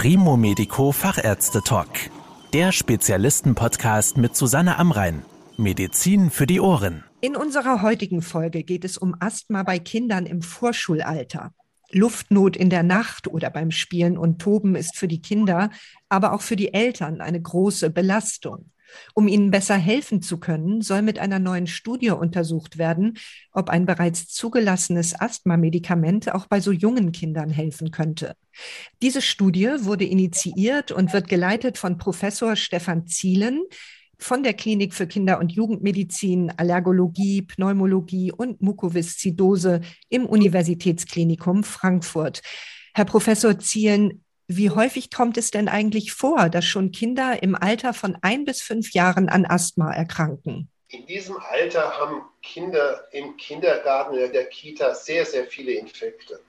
Primo Medico Fachärzte Talk. Der Spezialisten-Podcast mit Susanne Amrein. Medizin für die Ohren. In unserer heutigen Folge geht es um Asthma bei Kindern im Vorschulalter. Luftnot in der Nacht oder beim Spielen und Toben ist für die Kinder, aber auch für die Eltern eine große Belastung. Um ihnen besser helfen zu können, soll mit einer neuen Studie untersucht werden, ob ein bereits zugelassenes Asthma-Medikament auch bei so jungen Kindern helfen könnte. Diese Studie wurde initiiert und wird geleitet von Professor Stefan Zielen von der Klinik für Kinder- und Jugendmedizin, Allergologie, Pneumologie und Mukoviszidose im Universitätsklinikum Frankfurt. Herr Professor Zielen, wie häufig kommt es denn eigentlich vor, dass schon Kinder im Alter von ein bis fünf Jahren an Asthma erkranken? In diesem Alter haben Kinder im Kindergarten oder der Kita sehr, sehr viele Infekte.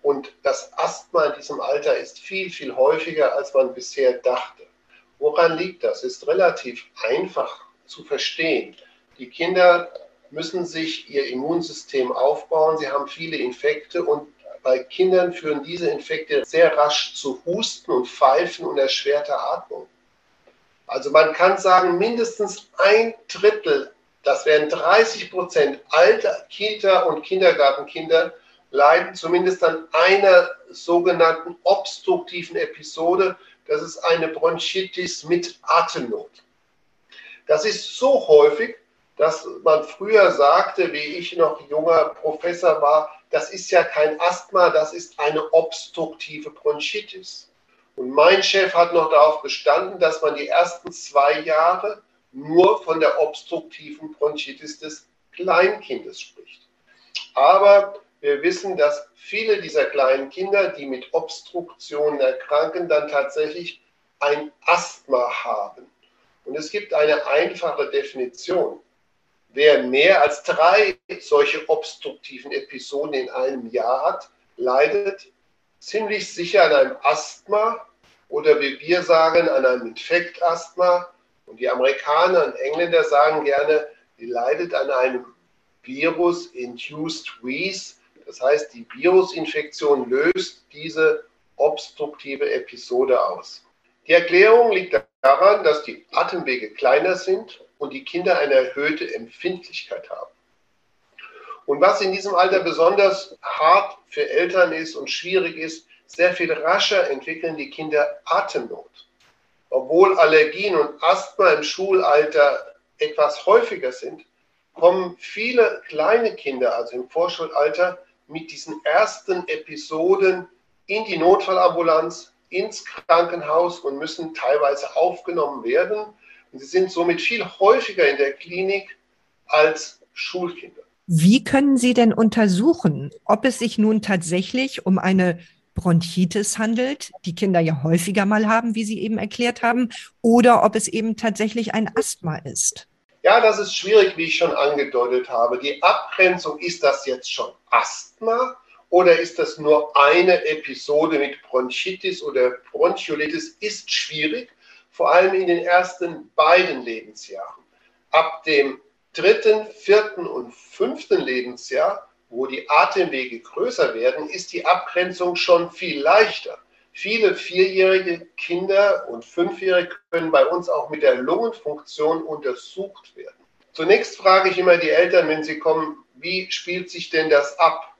Und das Asthma in diesem Alter ist viel, viel häufiger, als man bisher dachte. Woran liegt das? Ist relativ einfach zu verstehen. Die Kinder müssen sich ihr Immunsystem aufbauen. Sie haben viele Infekte und bei Kindern führen diese Infekte sehr rasch zu Husten und Pfeifen und erschwerter Atmung. Also man kann sagen, mindestens ein Drittel, das wären 30 Prozent alter Kita- und Kindergartenkinder, leiden zumindest an einer sogenannten obstruktiven Episode. Das ist eine Bronchitis mit Atemnot. Das ist so häufig, dass man früher sagte, wie ich noch junger Professor war, das ist ja kein Asthma, das ist eine obstruktive Bronchitis. Und mein Chef hat noch darauf bestanden, dass man die ersten zwei Jahre nur von der obstruktiven Bronchitis des Kleinkindes spricht. Aber wir wissen, dass viele dieser kleinen Kinder, die mit Obstruktionen erkranken, dann tatsächlich ein Asthma haben. Und es gibt eine einfache Definition. Wer mehr als drei solche obstruktiven Episoden in einem Jahr hat, leidet ziemlich sicher an einem Asthma oder wie wir sagen, an einem Infektasthma. Und die Amerikaner und Engländer sagen gerne, die leidet an einem Virus-induced Wheeze. Das heißt, die Virusinfektion löst diese obstruktive Episode aus. Die Erklärung liegt daran, dass die Atemwege kleiner sind und die Kinder eine erhöhte Empfindlichkeit haben. Und was in diesem Alter besonders hart für Eltern ist und schwierig ist, sehr viel rascher entwickeln die Kinder Atemnot. Obwohl Allergien und Asthma im Schulalter etwas häufiger sind, kommen viele kleine Kinder, also im Vorschulalter, mit diesen ersten Episoden in die Notfallambulanz, ins Krankenhaus und müssen teilweise aufgenommen werden und sie sind somit viel häufiger in der Klinik als Schulkinder. Wie können Sie denn untersuchen, ob es sich nun tatsächlich um eine Bronchitis handelt, die Kinder ja häufiger mal haben, wie Sie eben erklärt haben, oder ob es eben tatsächlich ein Asthma ist? Ja, das ist schwierig, wie ich schon angedeutet habe. Die Abgrenzung, ist das jetzt schon Asthma oder ist das nur eine Episode mit Bronchitis oder Bronchiolitis, ist schwierig vor allem in den ersten beiden Lebensjahren. Ab dem dritten, vierten und fünften Lebensjahr, wo die Atemwege größer werden, ist die Abgrenzung schon viel leichter. Viele vierjährige Kinder und Fünfjährige können bei uns auch mit der Lungenfunktion untersucht werden. Zunächst frage ich immer die Eltern, wenn sie kommen, wie spielt sich denn das ab?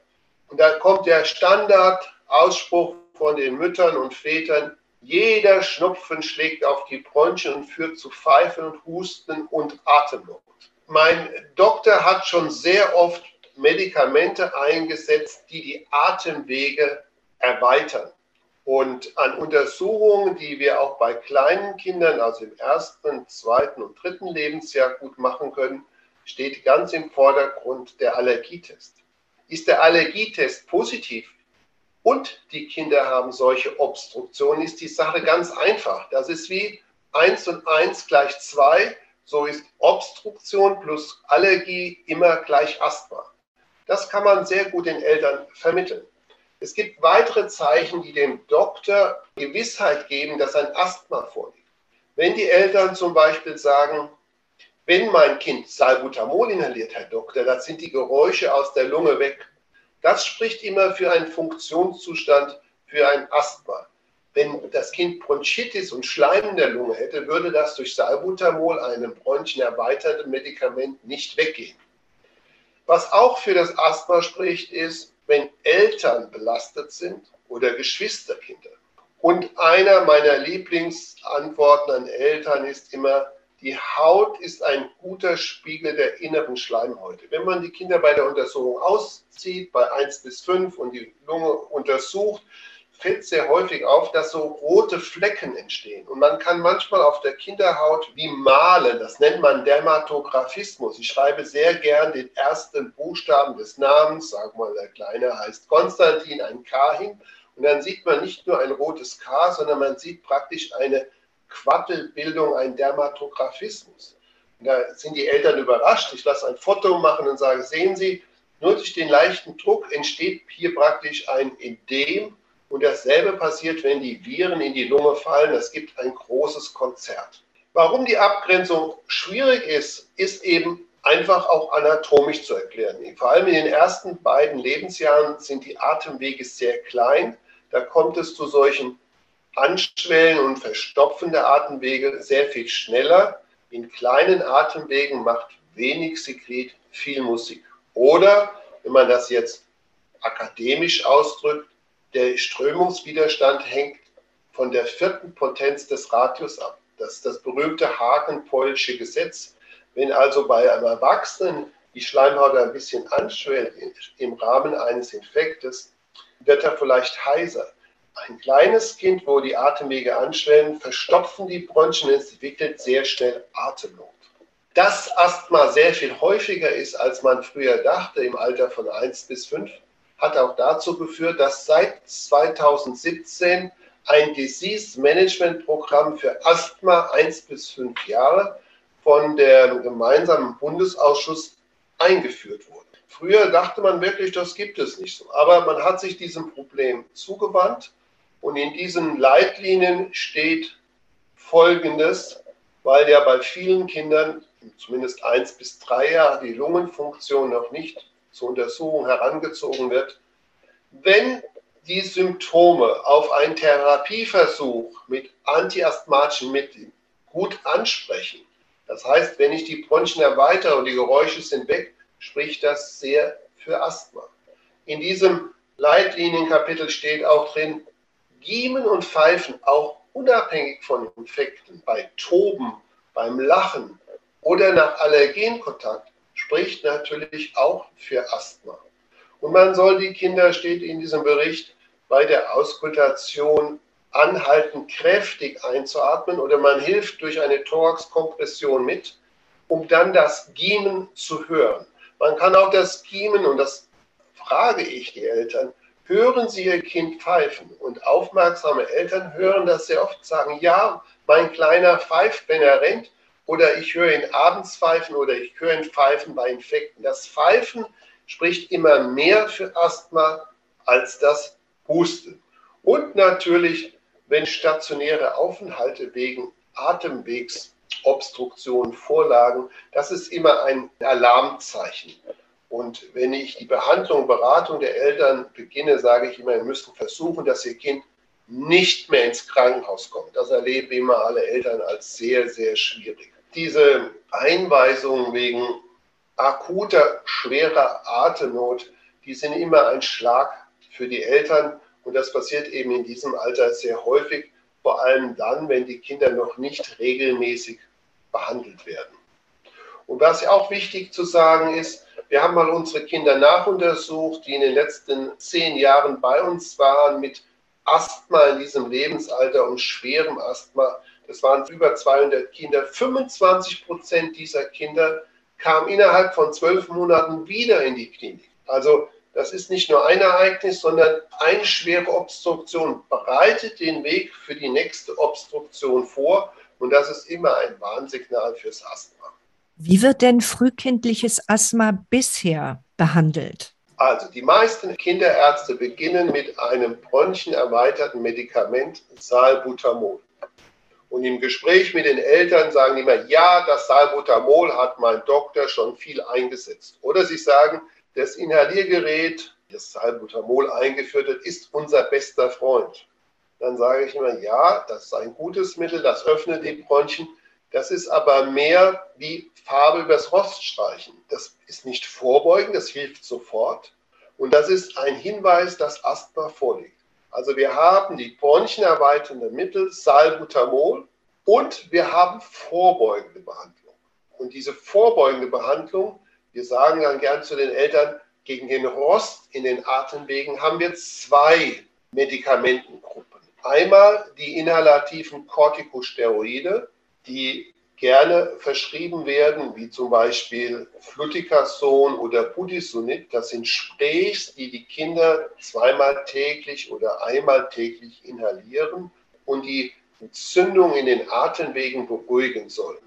Und da kommt der Standardausspruch von den Müttern und Vätern, jeder Schnupfen schlägt auf die Bronchien und führt zu Pfeifen und Husten und Atemnot. Mein Doktor hat schon sehr oft Medikamente eingesetzt, die die Atemwege erweitern. Und an Untersuchungen, die wir auch bei kleinen Kindern, also im ersten, zweiten und dritten Lebensjahr gut machen können, steht ganz im Vordergrund der Allergietest. Ist der Allergietest positiv, und die Kinder haben solche Obstruktionen, ist die Sache ganz einfach. Das ist wie 1 und 1 gleich 2. So ist Obstruktion plus Allergie immer gleich Asthma. Das kann man sehr gut den Eltern vermitteln. Es gibt weitere Zeichen, die dem Doktor Gewissheit geben, dass ein Asthma vorliegt. Wenn die Eltern zum Beispiel sagen, wenn mein Kind Salbutamol inhaliert, Herr Doktor, dann sind die Geräusche aus der Lunge weg. Das spricht immer für einen Funktionszustand, für ein Asthma. wenn das Kind Bronchitis und Schleim in der Lunge hätte, würde das durch Salbutamol, einem bronchenerweiterten Medikament, nicht weggehen. Was auch für das Asthma spricht, ist, wenn Eltern belastet sind oder Geschwisterkinder. Und einer meiner Lieblingsantworten an Eltern ist immer, die Haut ist ein guter Spiegel der inneren Schleimhäute. Wenn man die Kinder bei der Untersuchung auszieht, bei 1 bis 5 und die Lunge untersucht, fällt sehr häufig auf, dass so rote Flecken entstehen. Und man kann manchmal auf der Kinderhaut wie malen, das nennt man Dermatographismus. Ich schreibe sehr gern den ersten Buchstaben des Namens, sag mal, der Kleine heißt Konstantin, ein K hin. Und dann sieht man nicht nur ein rotes K, sondern man sieht praktisch eine Quattelbildung, ein Dermatographismus. Da sind die Eltern überrascht. Ich lasse ein Foto machen und sage, sehen Sie, nur durch den leichten Druck entsteht hier praktisch ein Edem und dasselbe passiert, wenn die Viren in die Lunge fallen. Es gibt ein großes Konzert. Warum die Abgrenzung schwierig ist, ist eben einfach auch anatomisch zu erklären. Vor allem in den ersten beiden Lebensjahren sind die Atemwege sehr klein. Da kommt es zu solchen Anschwellen und Verstopfen der Atemwege sehr viel schneller. In kleinen Atemwegen macht wenig Sekret viel Musik. Oder, wenn man das jetzt akademisch ausdrückt, der Strömungswiderstand hängt von der vierten Potenz des Radius ab. Das ist das berühmte Hagen-Pollsche Gesetz. Wenn also bei einem Erwachsenen die Schleimhaut ein bisschen anschwellt im Rahmen eines Infektes, wird er vielleicht heiser. Ein kleines Kind, wo die Atemwege anschwellen, verstopfen die Bronchien und entwickelt sehr schnell Atemnot. Dass Asthma sehr viel häufiger ist, als man früher dachte, im Alter von 1 bis 5, hat auch dazu geführt, dass seit 2017 ein Disease Management Programm für Asthma 1 bis 5 Jahre von der gemeinsamen Bundesausschuss eingeführt wurde. Früher dachte man wirklich, das gibt es nicht so. Aber man hat sich diesem Problem zugewandt und in diesen Leitlinien steht Folgendes, weil ja bei vielen Kindern, zumindest 1 bis 3 Jahre, die Lungenfunktion noch nicht zur Untersuchung herangezogen wird, wenn die Symptome auf einen Therapieversuch mit antiasthmatischen Mitteln gut ansprechen, das heißt, wenn ich die Bronchien erweitere und die Geräusche sind weg, spricht das sehr für Asthma. In diesem Leitlinienkapitel steht auch drin, Giemen und Pfeifen auch unabhängig von Infekten, bei Toben, beim Lachen oder nach Allergenkontakt spricht natürlich auch für Asthma. Und man soll die Kinder, steht in diesem Bericht, bei der Auskultation anhalten, kräftig einzuatmen oder man hilft durch eine Thoraxkompression mit, um dann das Giemen zu hören. Man kann auch das Giemen, und das frage ich die Eltern, hören Sie Ihr Kind pfeifen? Und aufmerksame Eltern hören das sehr oft, sagen, ja, mein Kleiner pfeift, wenn er rennt, oder ich höre ihn abends pfeifen oder ich höre ihn pfeifen bei Infekten. Das Pfeifen spricht immer mehr für Asthma als das Husten. Und natürlich, wenn stationäre Aufenthalte wegen Atemwegsobstruktion vorlagen, das ist immer ein Alarmzeichen. Und wenn ich die Behandlung, Beratung der Eltern beginne, sage ich immer, wir müssen versuchen, dass ihr Kind nicht mehr ins Krankenhaus kommt. Das erleben immer alle Eltern als sehr, sehr schwierig diese Einweisungen wegen akuter, schwerer Atemnot, die sind immer ein Schlag für die Eltern. Und das passiert eben in diesem Alter sehr häufig, vor allem dann, wenn die Kinder noch nicht regelmäßig behandelt werden. Und was auch wichtig zu sagen ist, wir haben mal unsere Kinder nachuntersucht, die in den letzten zehn Jahren bei uns waren mit Asthma in diesem Lebensalter und schwerem Asthma. Das waren über 200 Kinder. 25 Prozent dieser Kinder kamen innerhalb von zwölf Monaten wieder in die Klinik. Also das ist nicht nur ein Ereignis, sondern eine schwere Obstruktion bereitet den Weg für die nächste Obstruktion vor. Und das ist immer ein Warnsignal fürs Asthma. Wie wird denn frühkindliches Asthma bisher behandelt? Also die meisten Kinderärzte beginnen mit einem bronchenerweiterten Medikament Salbutamol. Und im Gespräch mit den Eltern sagen die immer, ja, das Salbutamol hat mein Doktor schon viel eingesetzt. Oder sie sagen, das Inhaliergerät, das Salbutamol eingeführt hat, ist unser bester Freund. dann sage ich immer, ja, das ist ein gutes Mittel, das öffnet die Bronchien. Das ist aber mehr wie Farbe übers Rost streichen. Das ist nicht vorbeugen, das hilft sofort. Und das ist ein Hinweis, dass Asthma vorliegt. Also wir haben die bronchienerweiternde Mittel, Salbutamol, und wir haben vorbeugende Behandlung. Und diese vorbeugende Behandlung, wir sagen dann gern zu den Eltern, gegen den Rost in den Atemwegen haben wir zwei Medikamentengruppen. Einmal die inhalativen Corticosteroide, die gerne verschrieben werden, wie zum Beispiel Fluticasone oder Budesonid. Das sind Sprays, die die Kinder zweimal täglich oder einmal täglich inhalieren und die Entzündung in den Atemwegen beruhigen sollen.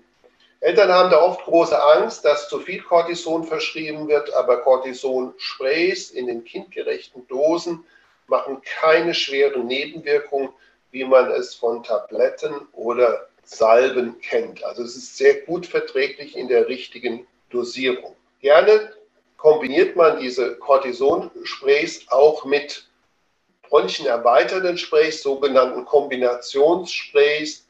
Eltern haben da oft große Angst, dass zu viel Cortison verschrieben wird, aber Cortison-Sprays in den kindgerechten Dosen machen keine schweren Nebenwirkungen, wie man es von Tabletten oder Salben kennt. Also es ist sehr gut verträglich in der richtigen Dosierung. Gerne kombiniert man diese Cortison-Sprays auch mit bronchienerweiternden Sprays, sogenannten Kombinationssprays.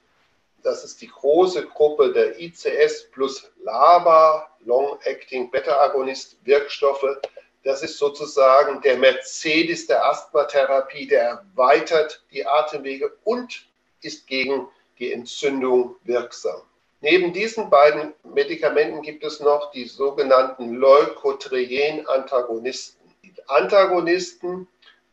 Das ist die große Gruppe der ICS plus LABA, Long-Acting Beta-Agonist-Wirkstoffe. Das ist sozusagen der Mercedes der Asthmatherapie, der erweitert die Atemwege und ist gegen die Entzündung wirksam. Neben diesen beiden Medikamenten gibt es noch die sogenannten Leukotrien-Antagonisten. Die Antagonisten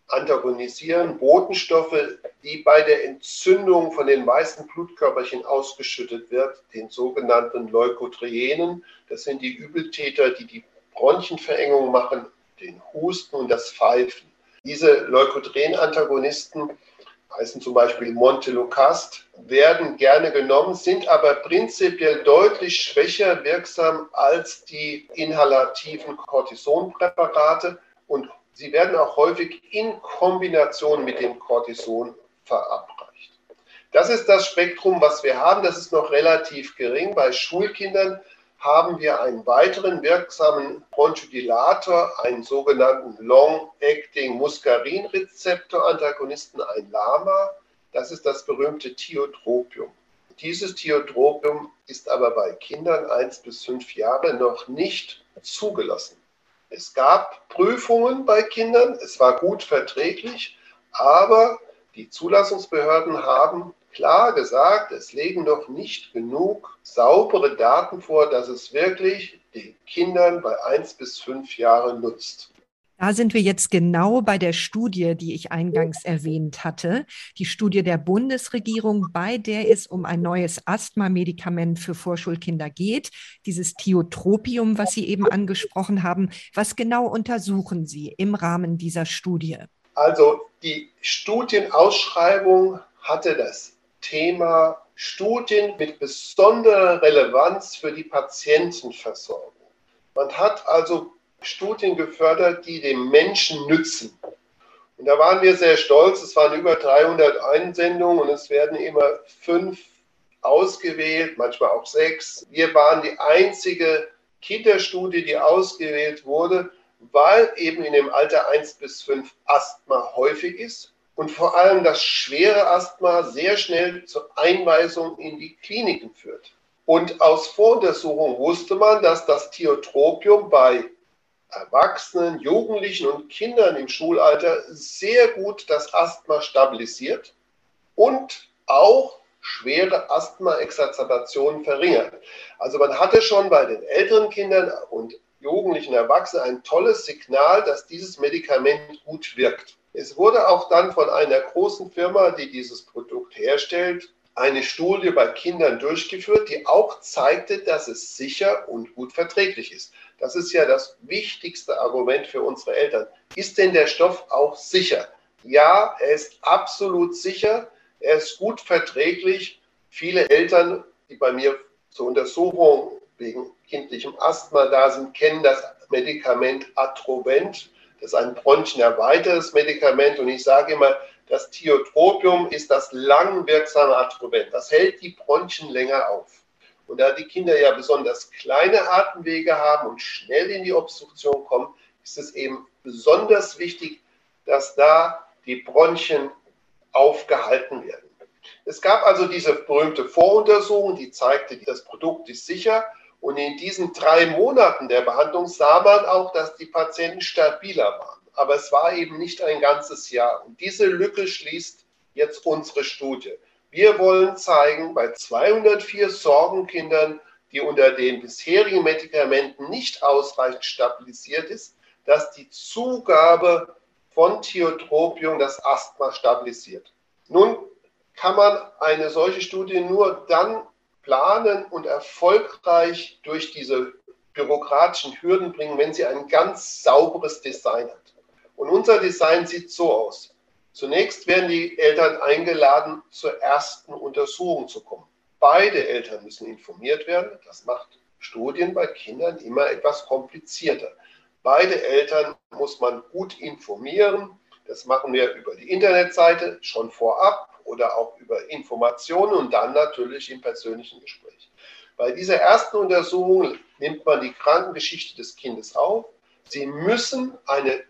antagonisieren Botenstoffe, die bei der Entzündung von den weißen Blutkörperchen ausgeschüttet wird, den sogenannten Leukotrienen. Das sind die Übeltäter, die die Bronchienverengung machen, den Husten und das Pfeifen. Diese Leukotrien-Antagonisten heißen zum Beispiel Montelukast, werden gerne genommen, sind aber prinzipiell deutlich schwächer wirksam als die inhalativen Cortisonpräparate und sie werden auch häufig in Kombination mit dem Cortison verabreicht. Das ist das Spektrum, was wir haben. Das ist noch relativ gering. Bei Schulkindern haben wir einen weiteren wirksamen Bronchodilator, einen sogenannten Long-Acting Muskarin-Rezeptor-Antagonisten, ein LAMA. Das ist das berühmte Thiotropium. Dieses Thiotropium ist aber bei Kindern 1 bis 5 Jahre noch nicht zugelassen. Es gab Prüfungen bei Kindern, es war gut verträglich, aber die Zulassungsbehörden haben klar gesagt, es legen noch nicht genug saubere Daten vor, dass es wirklich den Kindern bei 1 bis 5 Jahren nutzt. Da sind wir jetzt genau bei der Studie, die ich eingangs erwähnt hatte. Die Studie der Bundesregierung, bei der es um ein neues Asthma-Medikament für Vorschulkinder geht. Dieses Thiotropium, was Sie eben angesprochen haben. Was genau untersuchen Sie im Rahmen dieser Studie? Also die Studienausschreibung hatte das Thema Studien mit besonderer Relevanz für die Patientenversorgung. Man hat also Studien gefördert, die dem Menschen nützen. Und da waren wir sehr stolz. Es waren über 300 Einsendungen und es werden immer fünf ausgewählt, manchmal auch sechs. Wir waren die einzige Kinderstudie, die ausgewählt wurde, weil eben in dem Alter 1 bis 5 Asthma häufig ist und vor allem das schwere Asthma sehr schnell zur Einweisung in die Kliniken führt. Und aus Voruntersuchungen wusste man, dass das Thiotropium bei Erwachsenen, Jugendlichen und Kindern im Schulalter sehr gut das Asthma stabilisiert und auch schwere Asthma-Exazerbationen verringert. Also man hatte schon bei den älteren Kindern und jugendlichen Erwachsenen ein tolles Signal, dass dieses Medikament gut wirkt. Es wurde auch dann von einer großen Firma, die dieses Produkt herstellt, eine Studie bei Kindern durchgeführt, die auch zeigte, dass es sicher und gut verträglich ist. Das ist ja das wichtigste Argument für unsere Eltern. Ist denn der Stoff auch sicher? Ja, er ist absolut sicher. Er ist gut verträglich. Viele Eltern, die bei mir zur Untersuchung wegen kindlichem Asthma da sind, kennen das Medikament Atrovent. Das ist ein bronchenerweitertes Medikament und ich sage immer, das Thiotropium ist das langwirksame Atrovent. Das hält die Bronchien länger auf. Und da die Kinder ja besonders kleine Atemwege haben und schnell in die Obstruktion kommen, ist es eben besonders wichtig, dass da die Bronchien aufgehalten werden. Es gab also diese berühmte Voruntersuchung, die zeigte, das Produkt ist sicher. Und in diesen drei Monaten der Behandlung sah man auch, dass die Patienten stabiler waren. Aber es war eben nicht ein ganzes Jahr. Und diese Lücke schließt jetzt unsere Studie. Wir wollen zeigen, bei 204 Sorgenkindern, die unter den bisherigen Medikamenten nicht ausreichend stabilisiert ist, dass die Zugabe von Thiotropium das Asthma stabilisiert. Nun kann man eine solche Studie nur dann planen und erfolgreich durch diese bürokratischen Hürden bringen, wenn sie ein ganz sauberes Design hat. Und unser Design sieht so aus. Zunächst werden die Eltern eingeladen, zur ersten Untersuchung zu kommen. Beide Eltern müssen informiert werden. Das macht Studien bei Kindern immer etwas komplizierter. Beide Eltern muss man gut informieren. Das machen wir über die Internetseite schon vorab oder auch über Informationen und dann natürlich im persönlichen Gespräch. Bei dieser ersten Untersuchung nimmt man die Krankengeschichte des Kindes auf. Sie müssen eine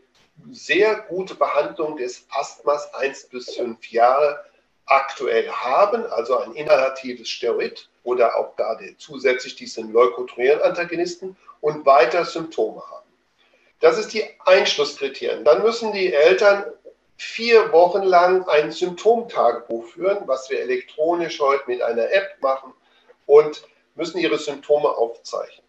sehr gute Behandlung des Asthmas 1 bis 5 Jahre aktuell haben, also ein inhalatives Steroid oder auch gar zusätzlich diesen Leukotrierenantagonisten und weiter Symptome haben. Das ist die Einschlusskriterien. Dann müssen die Eltern vier Wochen lang ein Symptomtagebuch führen, was wir elektronisch heute mit einer App machen und müssen ihre Symptome aufzeichnen.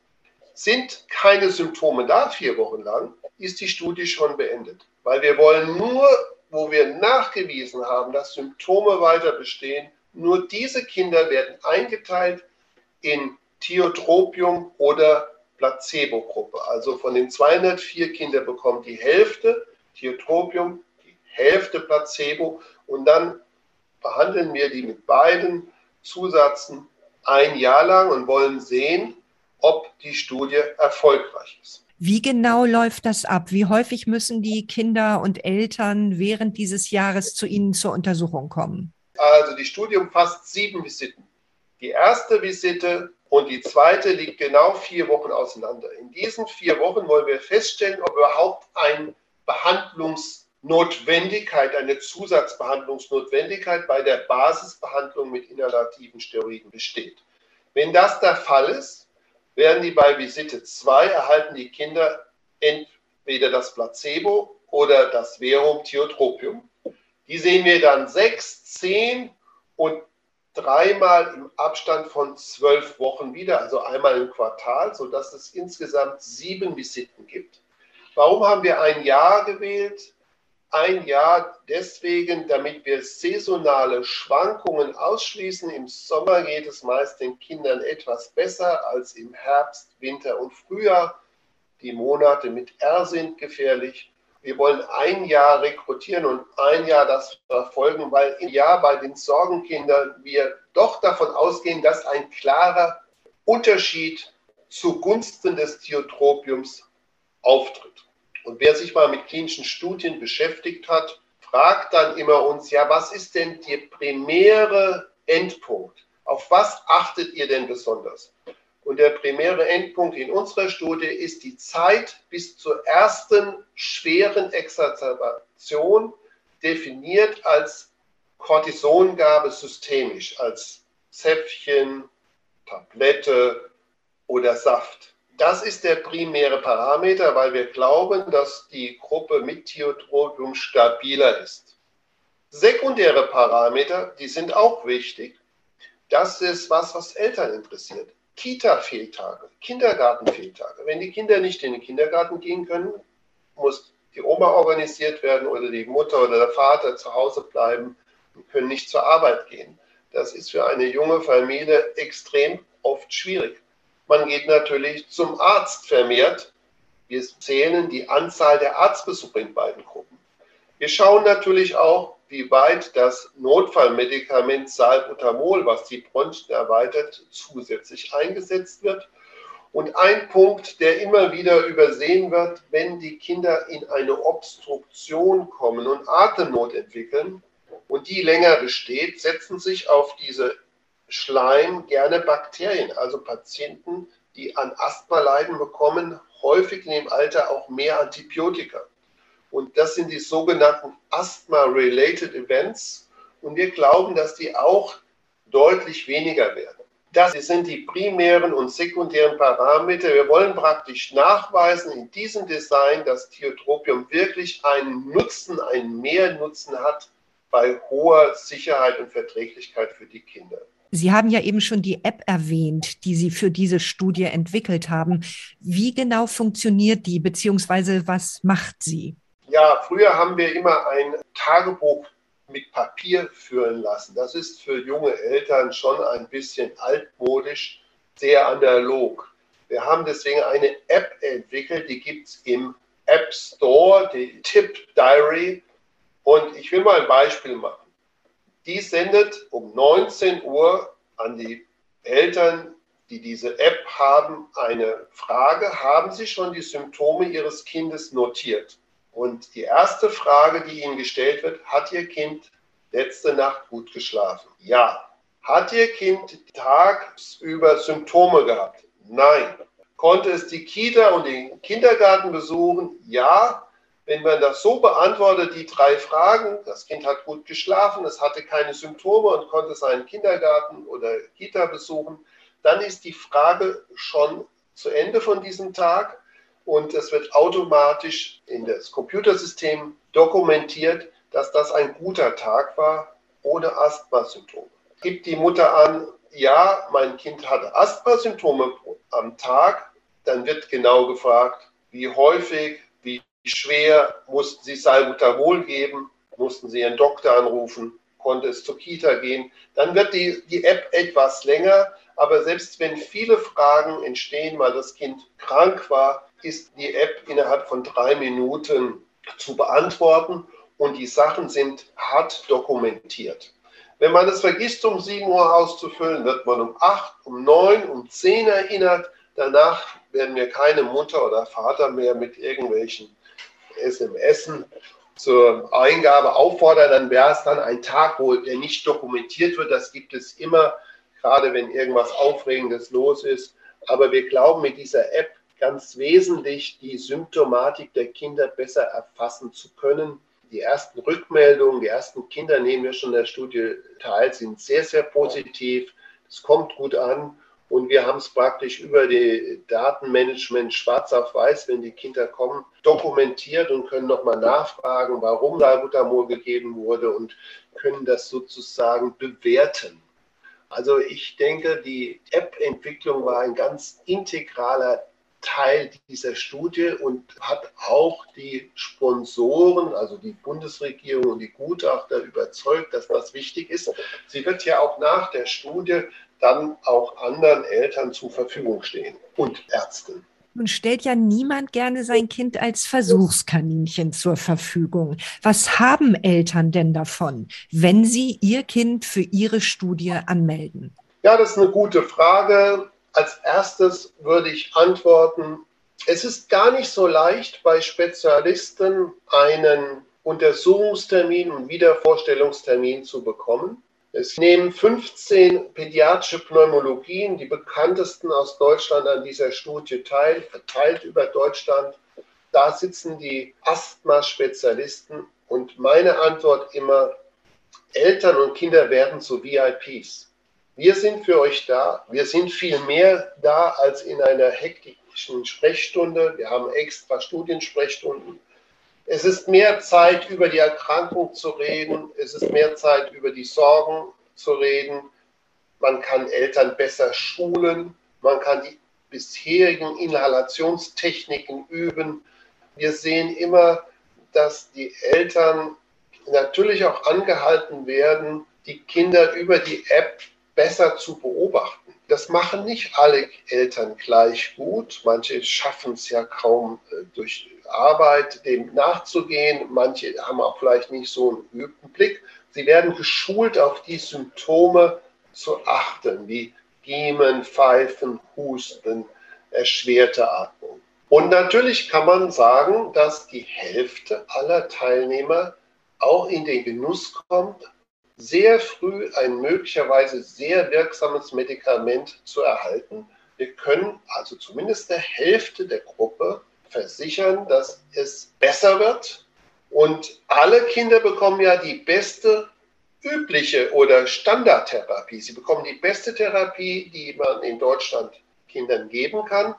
Sind keine Symptome da vier Wochen lang, ist die Studie schon beendet. Weil wir wollen nur, wo wir nachgewiesen haben, dass Symptome weiter bestehen, nur diese Kinder werden eingeteilt in Thiotropium oder Placebo-Gruppe. Also von den 204 Kindern bekommt die Hälfte Thiotropium, Hälfte Placebo und dann behandeln wir die mit beiden Zusätzen ein Jahr lang und wollen sehen, ob die Studie erfolgreich ist. Wie genau läuft das ab? Wie häufig müssen die Kinder und Eltern während dieses Jahres zu Ihnen zur Untersuchung kommen? Also die Studie umfasst sieben Visiten. Die erste Visite und die zweite liegt genau vier Wochen auseinander. In diesen vier Wochen wollen wir feststellen, ob überhaupt eine Behandlungsnotwendigkeit, eine Zusatzbehandlungsnotwendigkeit bei der Basisbehandlung mit inhalativen Steroiden besteht. Wenn das der Fall ist, werden die bei Visite 2 erhalten die Kinder entweder das Placebo oder das Verum Thiotropium. Die sehen wir dann sechs, zehn und dreimal im Abstand von zwölf Wochen wieder, also einmal im Quartal, sodass es insgesamt sieben Visiten gibt. Warum haben wir ein Jahr gewählt? Ein Jahr deswegen, damit wir saisonale Schwankungen ausschließen. Im Sommer geht es meist den Kindern etwas besser als im Herbst, Winter und Frühjahr. Die Monate mit R sind gefährlich. Wir wollen ein Jahr rekrutieren und ein Jahr das verfolgen, weil im Jahr bei den Sorgenkindern wir doch davon ausgehen, dass ein klarer Unterschied zugunsten des Thiotropiums auftritt. Und wer sich mal mit klinischen Studien beschäftigt hat, fragt dann immer uns, ja, was ist denn der primäre Endpunkt? Auf was achtet ihr denn besonders? Und der primäre Endpunkt in unserer Studie ist die Zeit bis zur ersten schweren Exacerbation, definiert als Cortisongabe systemisch, als Zäpfchen, Tablette oder Saft. Das ist der primäre Parameter, weil wir glauben, dass die Gruppe mit Thiotropium stabiler ist. Sekundäre Parameter, die sind auch wichtig. Das ist was, was Eltern interessiert. Kita-Fehltage, Kindergarten-Fehltage. Wenn die Kinder nicht in den Kindergarten gehen können, muss die Oma organisiert werden oder die Mutter oder der Vater zu Hause bleiben und können nicht zur Arbeit gehen. Das ist für eine junge Familie extrem oft schwierig. Man geht natürlich zum Arzt vermehrt. Wir zählen die Anzahl der Arztbesuche in beiden Gruppen. Wir schauen natürlich auch, wie weit das Notfallmedikament Salbutamol, was die Bronchien erweitert, zusätzlich eingesetzt wird. Und ein Punkt, der immer wieder übersehen wird, wenn die Kinder in eine Obstruktion kommen und Atemnot entwickeln und die länger besteht, setzen sich auf diese Schleim gerne Bakterien. Also Patienten, die an Asthma leiden, bekommen häufig in dem Alter auch mehr Antibiotika. Und das sind die sogenannten Asthma-Related Events. und wir glauben, dass die auch deutlich weniger werden. Das sind die primären und sekundären Parameter. Wir wollen praktisch nachweisen in diesem Design, dass Tiotropium wirklich einen Nutzen, einen Mehrnutzen hat bei hoher Sicherheit und Verträglichkeit für die Kinder. Sie haben ja eben schon die App erwähnt, die Sie für diese Studie entwickelt haben. Wie genau funktioniert die, beziehungsweise was macht sie? Ja, früher haben wir immer ein Tagebuch mit Papier führen lassen. Das ist für junge Eltern schon ein bisschen altmodisch, sehr analog. Wir haben deswegen eine App entwickelt, die gibt es im App Store, die Tip Diary. Und ich will mal ein Beispiel machen. Die sendet um 19 Uhr an die Eltern, die diese App haben, eine Frage. Haben Sie schon die Symptome Ihres Kindes notiert? Und die erste Frage, die Ihnen gestellt wird, hat Ihr Kind letzte Nacht gut geschlafen? Ja. Hat Ihr Kind tagsüber Symptome gehabt? Nein. Konnte es die Kita und den Kindergarten besuchen? Ja. Wenn man das so beantwortet, die drei Fragen, das Kind hat gut geschlafen, es hatte keine Symptome und konnte seinen Kindergarten oder Kita besuchen, dann ist die Frage schon zu Ende von diesem Tag und es wird automatisch in das Computersystem dokumentiert, dass das ein guter Tag war ohne Asthma-Symptome. Gibt die Mutter an, ja, mein Kind hatte Asthma-Symptome am Tag, dann wird genau gefragt, wie häufig, schwer mussten sie Salbutamol geben, mussten sie ihren Doktor anrufen, konnte es zur Kita gehen. Dann wird die, die App etwas länger, aber selbst wenn viele Fragen entstehen, weil das Kind krank war, ist die App innerhalb von drei Minuten zu beantworten und die Sachen sind hart dokumentiert. Wenn man es vergisst, um 7 Uhr auszufüllen, wird man um 8, um 9, um 10 erinnert. Danach werden wir keine Mutter oder Vater mehr mit irgendwelchen SMS zur Eingabe auffordern. Dann wäre es dann ein Tag, wo der nicht dokumentiert wird. Das gibt es immer, gerade wenn irgendwas Aufregendes los ist. Aber wir glauben, mit dieser App ganz wesentlich, die Symptomatik der Kinder besser erfassen zu können. Die ersten Rückmeldungen, die ersten Kinder nehmen wir schon in der Studie teil, sind sehr, sehr positiv. Es kommt gut an und wir haben es praktisch über die Datenmanagement schwarz auf weiß, wenn die Kinder kommen, dokumentiert und können nochmal nachfragen, warum Salbutamol gegeben wurde und können das sozusagen bewerten. Also ich denke, die App-Entwicklung war ein ganz integraler Teil dieser Studie und hat auch die Sponsoren, also die Bundesregierung und die Gutachter überzeugt, dass das wichtig ist. Sie wird ja auch nach der Studie dann auch anderen Eltern zur Verfügung stehen und Ärzten. Nun stellt ja niemand gerne sein Kind als Versuchskaninchen zur Verfügung. Was haben Eltern denn davon, wenn sie ihr Kind für ihre Studie anmelden? Ja, das ist eine gute Frage. Als erstes würde ich antworten, es ist gar nicht so leicht, bei Spezialisten einen Untersuchungstermin und Wiedervorstellungstermin zu bekommen. Es nehmen 15 pädiatrische Pneumologien, die bekanntesten aus Deutschland, an dieser Studie teil, verteilt über Deutschland. Da sitzen die Asthma-Spezialisten und meine Antwort immer, Eltern und Kinder werden zu VIPs. Wir sind für euch da. Wir sind viel mehr da als in einer hektischen Sprechstunde. Wir haben extra Studiensprechstunden. Es ist mehr Zeit, über die Erkrankung zu reden. Es ist mehr Zeit, über die Sorgen zu reden. Man kann Eltern besser schulen. Man kann die bisherigen Inhalationstechniken üben. Wir sehen immer, dass die Eltern natürlich auch angehalten werden, die Kinder über die App besser zu beobachten. Das machen nicht alle Eltern gleich gut. Manche schaffen es ja kaum äh, durch Arbeit, dem nachzugehen. Manche haben auch vielleicht nicht so einen geübten Blick. Sie werden geschult, auf die Symptome zu achten, wie Giemen, Pfeifen, Husten, erschwerte Atmung. Und natürlich kann man sagen, dass die Hälfte aller Teilnehmer auch in den Genuss kommt, sehr früh ein möglicherweise sehr wirksames Medikament zu erhalten. Wir können also zumindest der Hälfte der Gruppe versichern, dass es besser wird. Und alle Kinder bekommen ja die beste übliche oder Standardtherapie. Sie bekommen die beste Therapie, die man in Deutschland Kindern geben kann.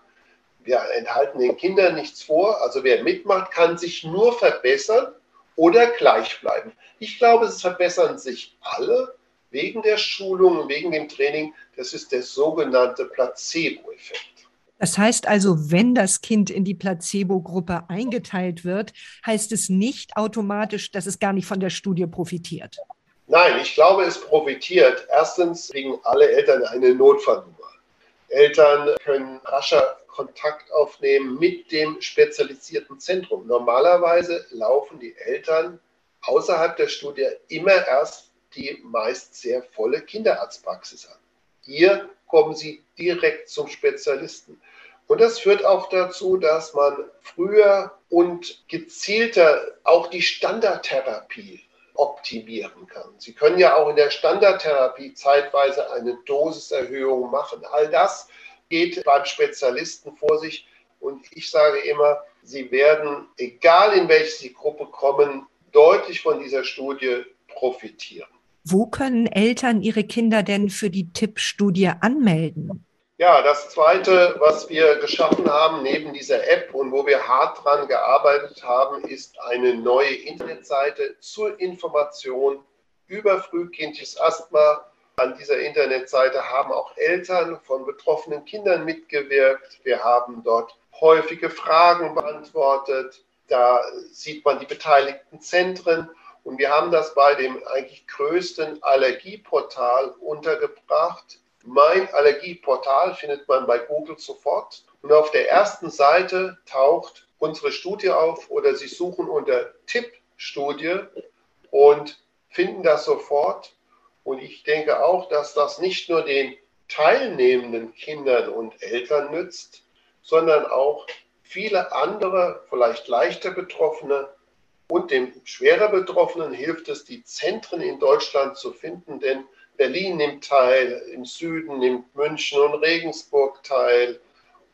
Wir enthalten den Kindern nichts vor. Also wer mitmacht, kann sich nur verbessern oder gleich bleiben. Ich glaube, es verbessern sich alle wegen der Schulung wegen dem Training. Das ist der sogenannte Placebo-Effekt. Das heißt also, wenn das Kind in die Placebo-Gruppe eingeteilt wird, heißt es nicht automatisch, dass es gar nicht von der Studie profitiert. Nein, ich glaube, es profitiert. Erstens kriegen alle Eltern eine Notfallnummer. Eltern können rascher Kontakt aufnehmen mit dem spezialisierten Zentrum. Normalerweise laufen die Eltern außerhalb der Studie immer erst die meist sehr volle Kinderarztpraxis an. Hier kommen sie direkt zum Spezialisten. Und das führt auch dazu, dass man früher und gezielter auch die Standardtherapie optimieren kann. Sie können ja auch in der Standardtherapie zeitweise eine Dosiserhöhung machen. All das geht beim Spezialisten vor sich. Und ich sage immer, Sie werden, egal in welche Sie Gruppe kommen, deutlich von dieser Studie profitieren. Wo können Eltern ihre Kinder denn für die Tippstudie anmelden? Ja, das Zweite, was wir geschaffen haben neben dieser App und wo wir hart dran gearbeitet haben, ist eine neue Internetseite zur Information über frühkindliches Asthma. An dieser Internetseite haben auch Eltern von betroffenen Kindern mitgewirkt. Wir haben dort häufige Fragen beantwortet. Da sieht man die beteiligten Zentren. Und wir haben das bei dem eigentlich größten Allergieportal untergebracht mein Allergieportal findet man bei Google sofort. Und auf der ersten Seite taucht unsere Studie auf oder Sie suchen unter Tippstudie und finden das sofort. Und ich denke auch, dass das nicht nur den teilnehmenden Kindern und Eltern nützt, sondern auch viele andere, vielleicht leichter Betroffene und dem schwerer Betroffenen hilft es, die Zentren in Deutschland zu finden, denn Berlin nimmt teil, im Süden nimmt München und Regensburg teil,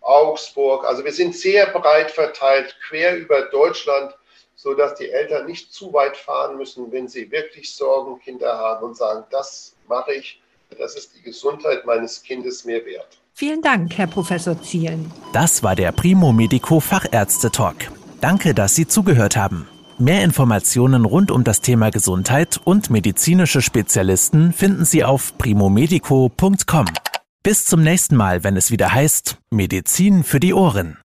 Augsburg. Also wir sind sehr breit verteilt, quer über Deutschland, sodass die Eltern nicht zu weit fahren müssen, wenn sie wirklich Sorgenkinder haben und sagen, das mache ich, das ist die Gesundheit meines Kindes mir wert. Vielen Dank, Herr Professor Zielen. Das war der Primo Medico Fachärzte Talk. Danke, dass Sie zugehört haben. Mehr Informationen rund um das Thema Gesundheit und medizinische Spezialisten finden Sie auf primomedico.com. Bis zum nächsten Mal, wenn es wieder heißt Medizin für die Ohren.